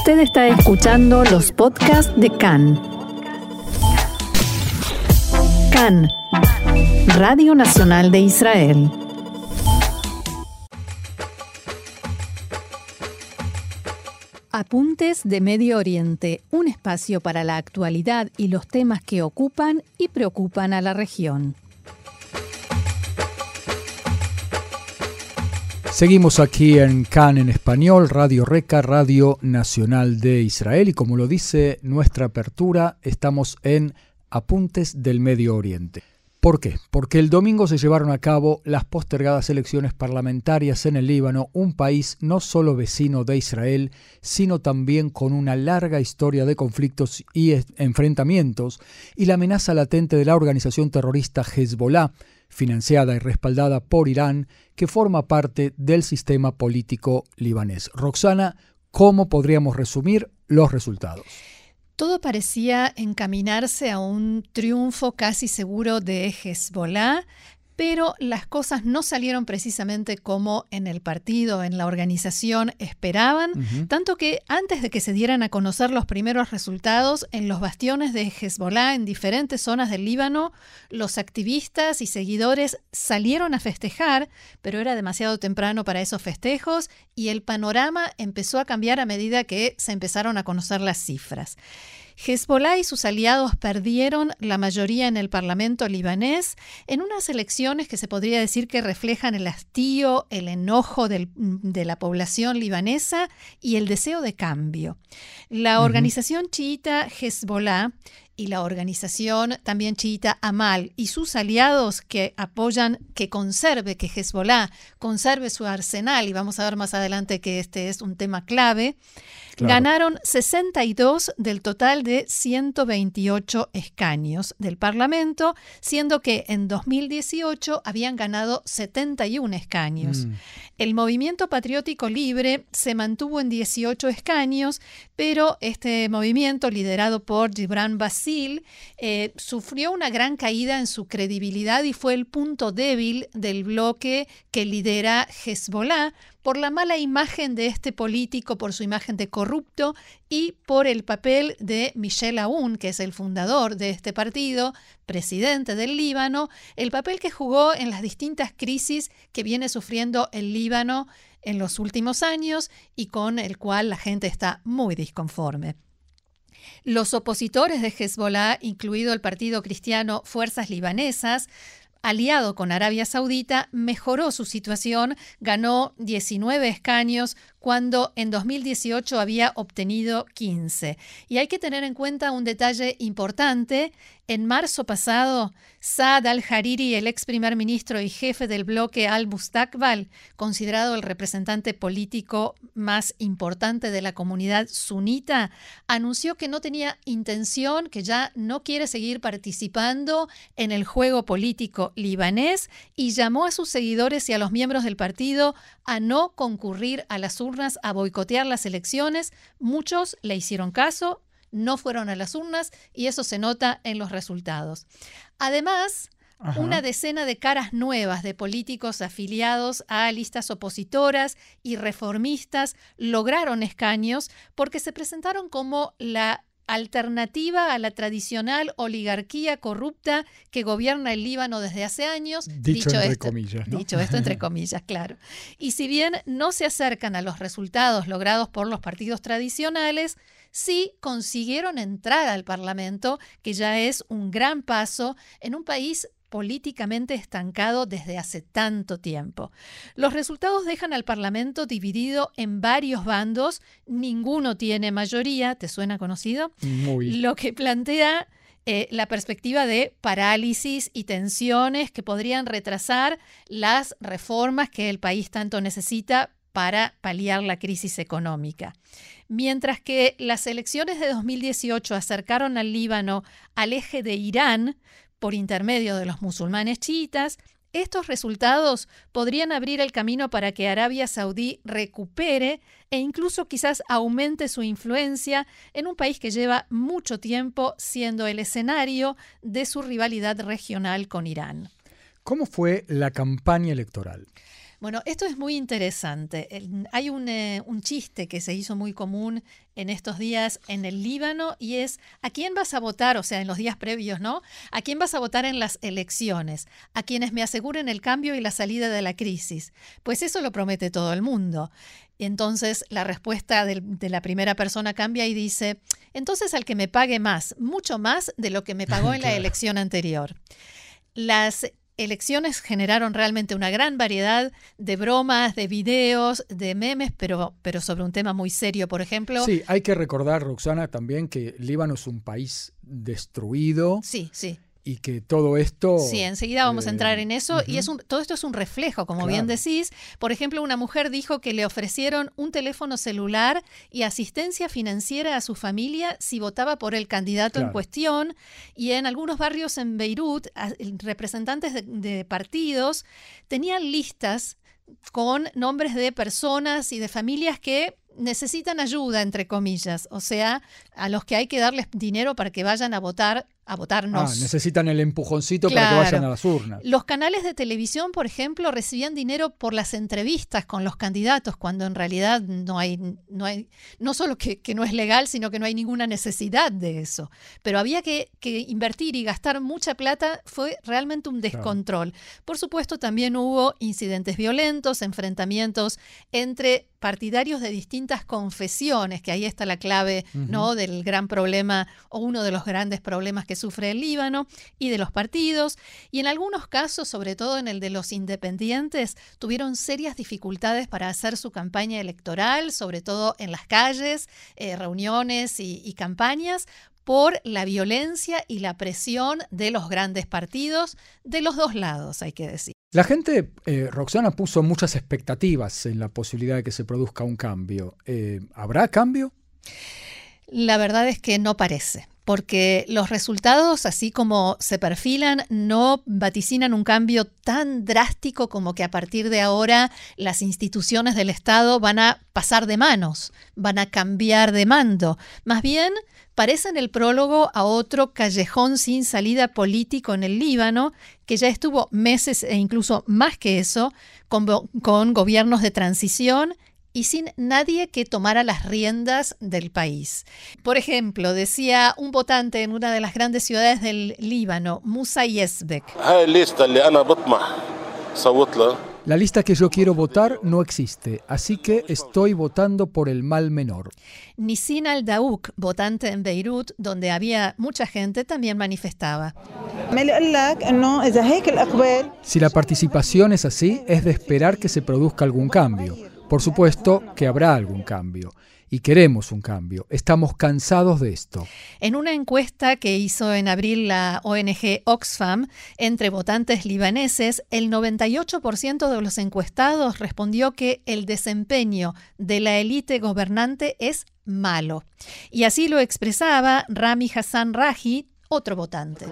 Usted está escuchando los podcasts de CAN. CAN, Radio Nacional de Israel. Apuntes de Medio Oriente, un espacio para la actualidad y los temas que ocupan y preocupan a la región. Seguimos aquí en CAN en español, Radio Reca, Radio Nacional de Israel y como lo dice nuestra apertura, estamos en Apuntes del Medio Oriente. ¿Por qué? Porque el domingo se llevaron a cabo las postergadas elecciones parlamentarias en el Líbano, un país no solo vecino de Israel, sino también con una larga historia de conflictos y enfrentamientos, y la amenaza latente de la organización terrorista Hezbollah, financiada y respaldada por Irán, que forma parte del sistema político libanés. Roxana, ¿cómo podríamos resumir los resultados? Todo parecía encaminarse a un triunfo casi seguro de Hezbollah, pero las cosas no salieron precisamente como en el partido, en la organización esperaban, tanto que antes de que se dieran a conocer los primeros resultados, en los bastiones de Hezbollah en diferentes zonas del Líbano, los activistas y seguidores salieron a festejar, pero era demasiado temprano para esos festejos y el panorama empezó a cambiar a medida que se empezaron a conocer las cifras. Hezbollah y sus aliados perdieron la mayoría en el Parlamento libanés en unas elecciones que se podría decir que reflejan el hastío, el enojo de la población libanesa y el deseo de cambio. La organización chiita Hezbollah y la organización también chiita Amal y sus aliados que apoyan que conserve, que Hezbollah conserve su arsenal, y vamos a ver más adelante que este es un tema clave, ganaron 62 del total de 128 escaños del Parlamento, siendo que en 2018 habían ganado 71 escaños. Mm. El movimiento patriótico libre se mantuvo en 18 escaños, pero este movimiento, liderado por Gibran Eh, sufrió una gran caída en su credibilidad y fue el punto débil del bloque que lidera Hezbollah por la mala imagen de este político, por su imagen de corrupto y por el papel de Michel Aoun, que es el fundador de este partido, presidente del Líbano, el papel que jugó en las distintas crisis que viene sufriendo el Líbano en los últimos años y con el cual la gente está muy disconforme. Los opositores de Hezbollah, incluido el partido cristiano Fuerzas Libanesas, aliado con Arabia Saudita, mejoró su situación, ganó 19 escaños cuando en 2018 había obtenido 15. Y hay que tener en cuenta un detalle importante. En marzo pasado, Saad al-Hariri, el ex primer ministro y jefe del bloque al-Mustakbal, considerado el representante político más importante de la comunidad sunita, anunció que no tenía intención, que ya no quiere seguir participando en el juego político libanés y llamó a sus seguidores y a los miembros del partido a no concurrir a las urnas a boicotear las elecciones. Muchos le hicieron caso, no fueron a las urnas y eso se nota en los resultados. Además, una decena de caras nuevas de políticos afiliados a listas opositoras y reformistas lograron escaños porque se presentaron como la alternativa a la tradicional oligarquía corrupta que gobierna el Líbano desde hace años. Dicho, entre comillas. Dicho esto entre comillas, claro. Y si bien no se acercan a los resultados logrados por los partidos tradicionales, sí consiguieron entrar al Parlamento, que ya es un gran paso en un país políticamente estancado desde hace tanto tiempo. Los resultados dejan al Parlamento dividido en varios bandos, ninguno tiene mayoría, ¿te suena conocido? Lo que plantea eh, la perspectiva de parálisis y tensiones que podrían retrasar las reformas que el país tanto necesita para paliar la crisis económica. Mientras que las elecciones de 2018 acercaron al Líbano al eje de Irán, por intermedio de los musulmanes chiitas, estos resultados podrían abrir el camino para que Arabia Saudí recupere e incluso quizás aumente su influencia en un país que lleva mucho tiempo siendo el escenario de su rivalidad regional con Irán. ¿Cómo fue la campaña electoral? Bueno, esto es muy interesante. Hay eh, un, chiste que se hizo muy común en estos días en el Líbano y es ¿a quién vas a votar? O sea, en los días previos, ¿no? ¿A quién vas a votar en las elecciones? A quienes me aseguren el cambio y la salida de la crisis. Pues eso lo promete todo el mundo. Entonces la respuesta de, la primera persona cambia y dice, entonces al que me pague más, mucho más de lo que me pagó en la elección anterior. Las elecciones generaron realmente una gran variedad de bromas, de videos, de memes, pero, pero sobre un tema muy serio, por ejemplo. Sí, hay que recordar, Roxana, también que Líbano es un país destruido. Sí, sí y que todo esto... Sí, enseguida vamos a entrar eh, en eso. Y es un, todo esto es un reflejo, como bien decís. Por ejemplo, una mujer dijo que le ofrecieron un teléfono celular y asistencia financiera a su familia si votaba por el candidato en cuestión. Y en algunos barrios en Beirut, representantes de partidos tenían listas con nombres de personas y de familias que necesitan ayuda, entre comillas, o sea, a los que hay que darles dinero para que vayan a votar a votarnos. Ah, necesitan el empujoncito para que vayan a las urnas. Los canales de televisión, por ejemplo, recibían dinero por las entrevistas con los candidatos, cuando en realidad no hay, no hay, no solo que, no es legal, sino que no hay ninguna necesidad de eso. Pero había que, invertir y gastar mucha plata, fue realmente un descontrol. Por supuesto, también hubo incidentes violentos, enfrentamientos entre partidarios de distintas confesiones, que ahí está la clave ¿no? del gran problema o uno de los grandes problemas que sufre el Líbano y de los partidos, y en algunos casos, sobre todo en el de los independientes, tuvieron serias dificultades para hacer su campaña electoral, sobre todo en las calles, eh, reuniones y, campañas, por la violencia y la presión de los grandes partidos de los dos lados, hay que decir. La gente, eh, Roxana, puso muchas expectativas en la posibilidad de que se produzca un cambio. Eh, ¿Habrá cambio? La verdad es que no parece porque los resultados, así como se perfilan, no vaticinan un cambio tan drástico como que a partir de ahora las instituciones del Estado van a pasar de manos, van a cambiar de mando. Más bien, parecen el prólogo a otro callejón sin salida político en el Líbano, que ya estuvo meses e incluso más que eso, con, con gobiernos de transición y sin nadie que tomara las riendas del país. Por ejemplo, decía un votante en una de las grandes ciudades del Líbano, Musa Yesbek. La lista que yo quiero votar no existe, así que estoy votando por el mal menor. Nisin al-Daouk, votante en Beirut, donde había mucha gente, también manifestaba. Si la participación es así, es de esperar que se produzca algún cambio. Por supuesto que habrá algún cambio y queremos un cambio. Estamos cansados de esto. En una encuesta que hizo en abril la ONG Oxfam entre votantes libaneses, el 98% de los encuestados respondió que el desempeño de la élite gobernante es malo. Y así lo expresaba Rami Hassan Raji, otro votante.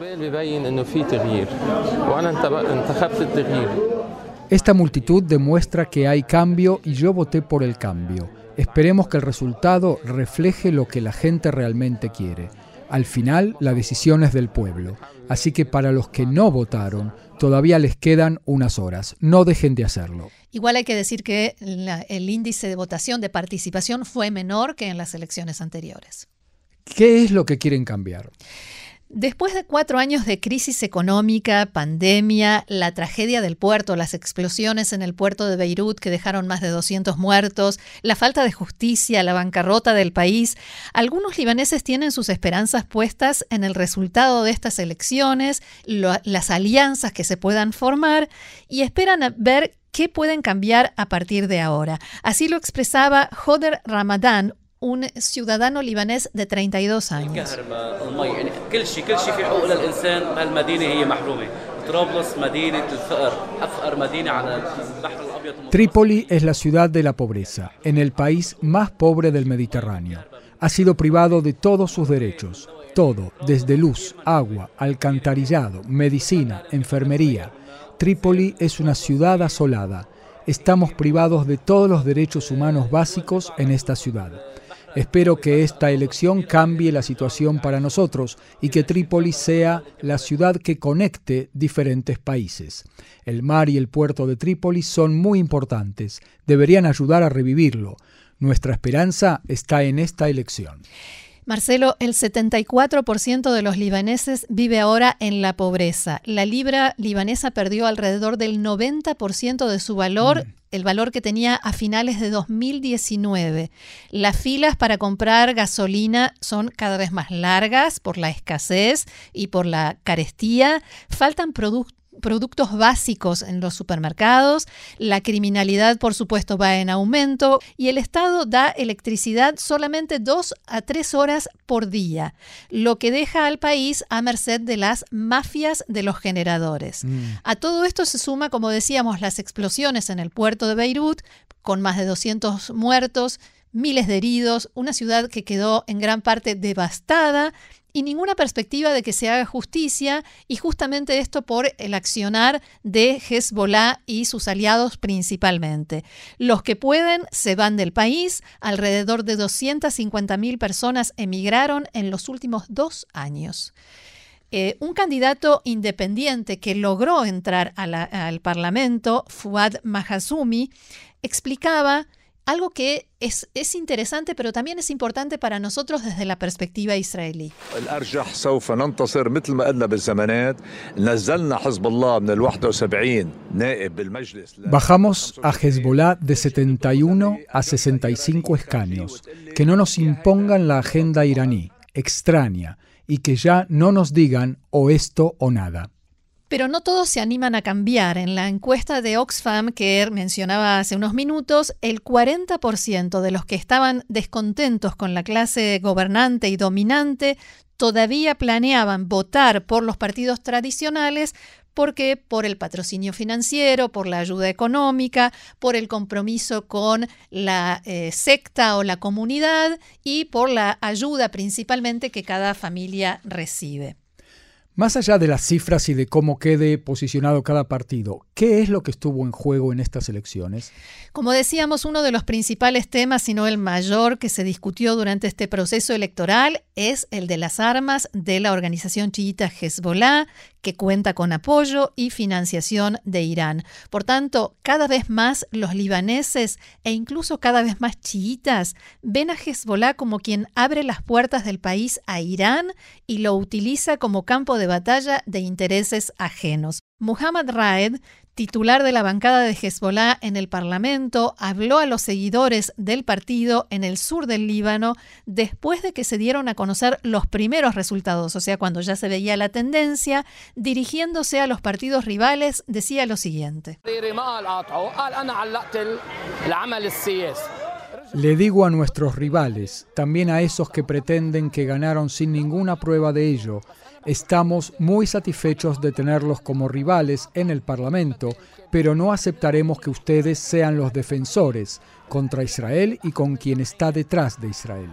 Esta multitud demuestra que hay cambio y yo voté por el cambio. Esperemos que el resultado refleje lo que la gente realmente quiere. Al final, la decisión es del pueblo. Así que para los que no votaron, todavía les quedan unas horas. No dejen de hacerlo. Igual hay que decir que el índice de votación, de participación, fue menor que en las elecciones anteriores. ¿Qué es lo que quieren cambiar? Después de cuatro años de crisis económica, pandemia, la tragedia del puerto, las explosiones en el puerto de Beirut que dejaron más de 200 muertos, la falta de justicia, la bancarrota del país, algunos libaneses tienen sus esperanzas puestas en el resultado de estas elecciones, las alianzas que se puedan formar y esperan ver qué pueden cambiar a partir de ahora. Así lo expresaba Joder Ramadan, un ciudadano libanés de 32 años. Trípoli es la ciudad de la pobreza, en el país más pobre del Mediterráneo. Ha sido privado de todos sus derechos, todo, desde luz, agua, alcantarillado, medicina, enfermería. Trípoli es una ciudad asolada. Estamos privados de todos los derechos humanos básicos en esta ciudad. Espero que esta elección cambie la situación para nosotros y que Trípoli sea la ciudad que conecte diferentes países. El mar y el puerto de Trípoli son muy importantes, deberían ayudar a revivirlo. Nuestra esperanza está en esta elección. Marcelo, el 74% de los libaneses vive ahora en la pobreza. La libra libanesa perdió alrededor del 90% de su valor, mm. El valor que tenía a finales de 2019. Las filas para comprar gasolina son cada vez más largas por la escasez y por la carestía. Faltan productos productos básicos en los supermercados, la criminalidad por supuesto va en aumento y el Estado da electricidad solamente dos a tres horas por día, lo que deja al país a merced de las mafias de los generadores. Mm. A todo esto se suma, como decíamos, las explosiones en el puerto de Beirut, con más de 200 muertos, miles de heridos, una ciudad que quedó en gran parte devastada y ninguna perspectiva de que se haga justicia, y justamente esto por el accionar de Hezbollah y sus aliados principalmente. Los que pueden se van del país, alrededor de 250.000 personas emigraron en los últimos dos años. Eh, un candidato independiente que logró entrar al Parlamento, Fuad Mahazumi, explicaba algo que es, es, interesante, pero también es importante para nosotros desde la perspectiva israelí. Bajamos a Hezbollah de 71 a 65 escaños, que no nos impongan la agenda iraní, extraña, y que ya no nos digan o esto o nada. Pero no todos se animan a cambiar. En la encuesta de Oxfam que mencionaba hace unos minutos, el 40% de los que estaban descontentos con la clase gobernante y dominante todavía planeaban votar por los partidos tradicionales porque por el patrocinio financiero, por la ayuda económica, por el compromiso con la eh, secta o la comunidad y por la ayuda principalmente que cada familia recibe. Más allá de las cifras y de cómo quede posicionado cada partido, ¿qué es lo que estuvo en juego en estas elecciones? Como decíamos, uno de los principales temas, si no el mayor que se discutió durante este proceso electoral, es el de las armas de la organización chiita Hezbollah, que cuenta con apoyo y financiación de Irán. Por tanto, cada vez más los libaneses e incluso cada vez más chiitas ven a Hezbollah como quien abre las puertas del país a Irán y lo utiliza como campo de batalla de intereses ajenos. Muhammad Raed titular de la bancada de Hezbollah en el Parlamento, habló a los seguidores del partido en el sur del Líbano después de que se dieron a conocer los primeros resultados, o sea, cuando ya se veía la tendencia, dirigiéndose a los partidos rivales, decía lo siguiente. Le digo a nuestros rivales, también a esos que pretenden que ganaron sin ninguna prueba de ello, Estamos muy satisfechos de tenerlos como rivales en el Parlamento, pero no aceptaremos que ustedes sean los defensores contra Israel y con quien está detrás de Israel.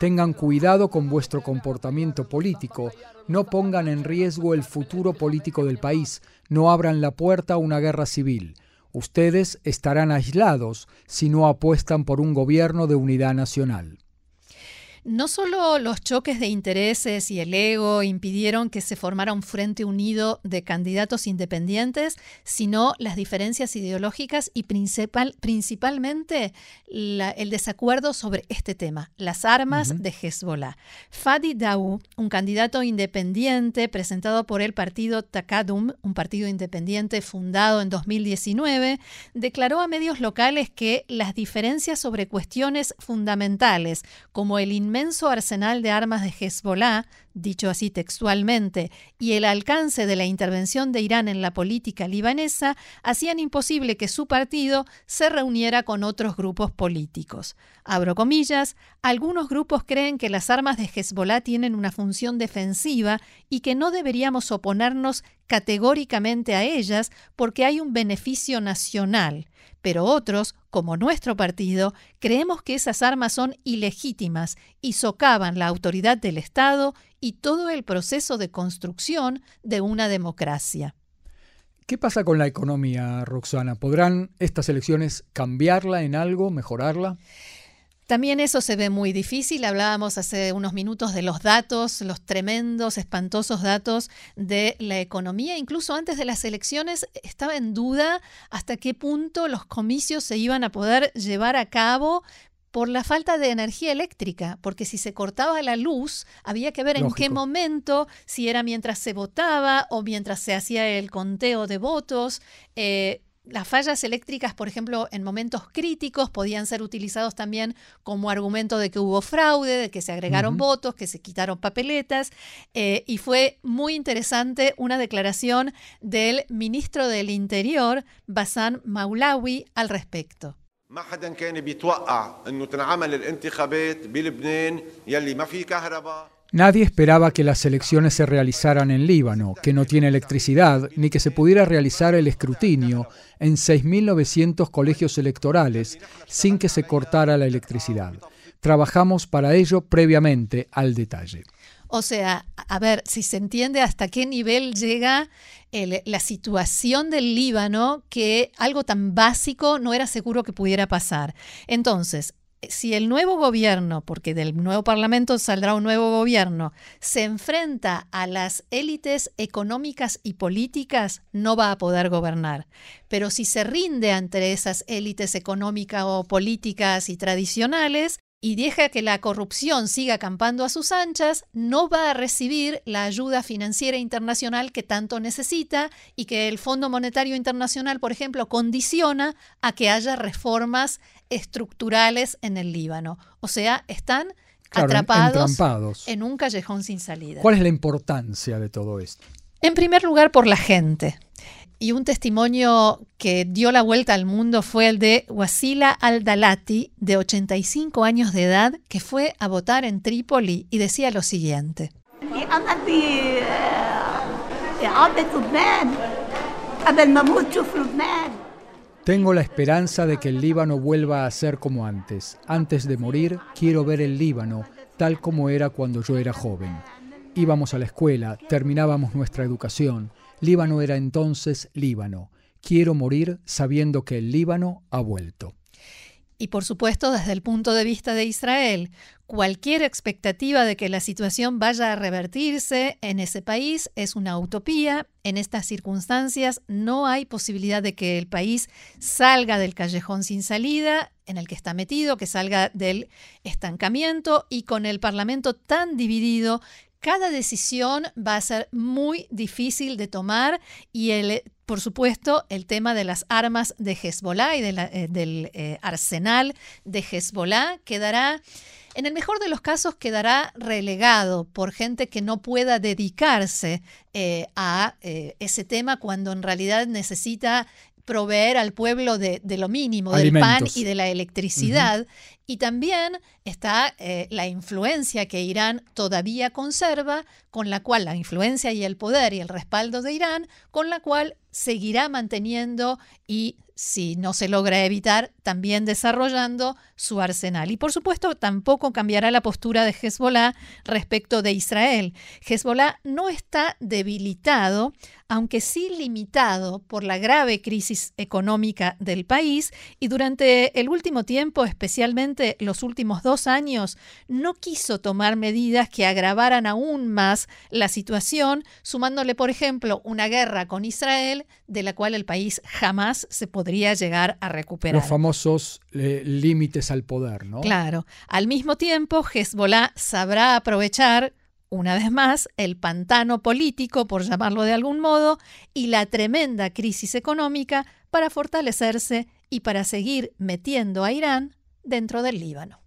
Tengan cuidado con vuestro comportamiento político, no pongan en riesgo el futuro político del país, no abran la puerta a una guerra civil. Ustedes estarán aislados si no apuestan por un gobierno de unidad nacional. No solo los choques de intereses y el ego impidieron que se formara un frente unido de candidatos independientes, sino las diferencias ideológicas y principal, principalmente el desacuerdo sobre este tema, las armas de Hezbollah. Fadi Daou, un candidato independiente presentado por el partido Takadum, un partido independiente fundado en 2019, declaró a medios locales que las diferencias sobre cuestiones fundamentales, como el inmenso inmenso arsenal de armas de Hezbollah, dicho así textualmente, y el alcance de la intervención de Irán en la política libanesa hacían imposible que su partido se reuniera con otros grupos políticos. Abro comillas, algunos grupos creen que las armas de Hezbollah tienen una función defensiva y que no deberíamos oponernos categóricamente a ellas porque hay un beneficio nacional pero otros, como nuestro partido, creemos que esas armas son ilegítimas y socavan la autoridad del Estado y todo el proceso de construcción de una democracia. ¿Qué pasa con la economía, Roxana? ¿Podrán estas elecciones cambiarla en algo, mejorarla? También eso se ve muy difícil. Hablábamos hace unos minutos de los datos, los tremendos, espantosos datos de la economía. Incluso antes de las elecciones estaba en duda hasta qué punto los comicios se iban a poder llevar a cabo por la falta de energía eléctrica, porque si se cortaba la luz, había que ver en qué momento, si era mientras se votaba o mientras se hacía el conteo de votos. Eh, las fallas eléctricas, por ejemplo, en momentos críticos podían ser utilizados también como argumento de que hubo fraude, de que se agregaron votos, que se quitaron papeletas. Eh, y fue muy interesante una declaración del ministro del Interior, Basan Maulawi, al respecto. Nadie esperaba que las elecciones se realizaran en Líbano, que no tiene electricidad, ni que se pudiera realizar el escrutinio en 6.900 colegios electorales sin que se cortara la electricidad. Trabajamos para ello previamente al detalle. O sea, a ver, si se entiende hasta qué nivel llega la situación del Líbano, que algo tan básico no era seguro que pudiera pasar. Entonces, si el nuevo gobierno, porque del nuevo parlamento saldrá un nuevo gobierno, se enfrenta a las élites económicas y políticas, no va a poder gobernar. Pero si se rinde ante esas élites económicas o políticas y tradicionales, y deja que la corrupción siga acampando a sus anchas, no va a recibir la ayuda financiera internacional que tanto necesita y que el Fondo Monetario Internacional, por ejemplo, condiciona a que haya reformas estructurales en el Líbano. O sea, están atrapados en un callejón sin salida. ¿Cuál es la importancia de todo esto? En primer lugar, por la gente. Y un testimonio que dio la vuelta al mundo fue el de Wasila al-Dalati, de 85 años de edad, que fue a votar en Trípoli y decía lo siguiente. Tengo la esperanza de que el Líbano vuelva a ser como antes. Antes de morir, quiero ver el Líbano tal como era cuando yo era joven. Íbamos a la escuela, terminábamos nuestra educación, Líbano era entonces Líbano. Quiero morir sabiendo que el Líbano ha vuelto. Y por supuesto, desde el punto de vista de Israel, cualquier expectativa de que la situación vaya a revertirse en ese país es una utopía. En estas circunstancias no hay posibilidad de que el país salga del callejón sin salida en el que está metido, que salga del estancamiento y con el Parlamento tan dividido cada decisión va a ser muy difícil de tomar y el, por supuesto el tema de las armas de Hezbollah y eh, del eh, arsenal de Hezbollah quedará, en el mejor de los casos, quedará relegado por gente que no pueda dedicarse eh, a ese tema cuando en realidad necesita proveer al pueblo de, lo mínimo, del pan y de la electricidad. Y también está eh, la influencia que Irán todavía conserva, con la cual la influencia y el poder y el respaldo de Irán, con la cual seguirá manteniendo y si no se logra evitar, también desarrollando su arsenal. Y por supuesto, tampoco cambiará la postura de Hezbollah respecto de Israel. Hezbollah no está debilitado, aunque sí limitado por la grave crisis económica del país y durante el último tiempo, especialmente los últimos dos años, no quiso tomar medidas que agravaran aún más la situación, sumándole, por ejemplo, una guerra con Israel de la cual el país jamás se podría llegar a recuperar. Los famosos eh, límites al poder, ¿no? Claro. Al mismo tiempo, Hezbollah sabrá aprovechar una vez más, el pantano político, por llamarlo de algún modo, y la tremenda crisis económica para fortalecerse y para seguir metiendo a Irán dentro del Líbano.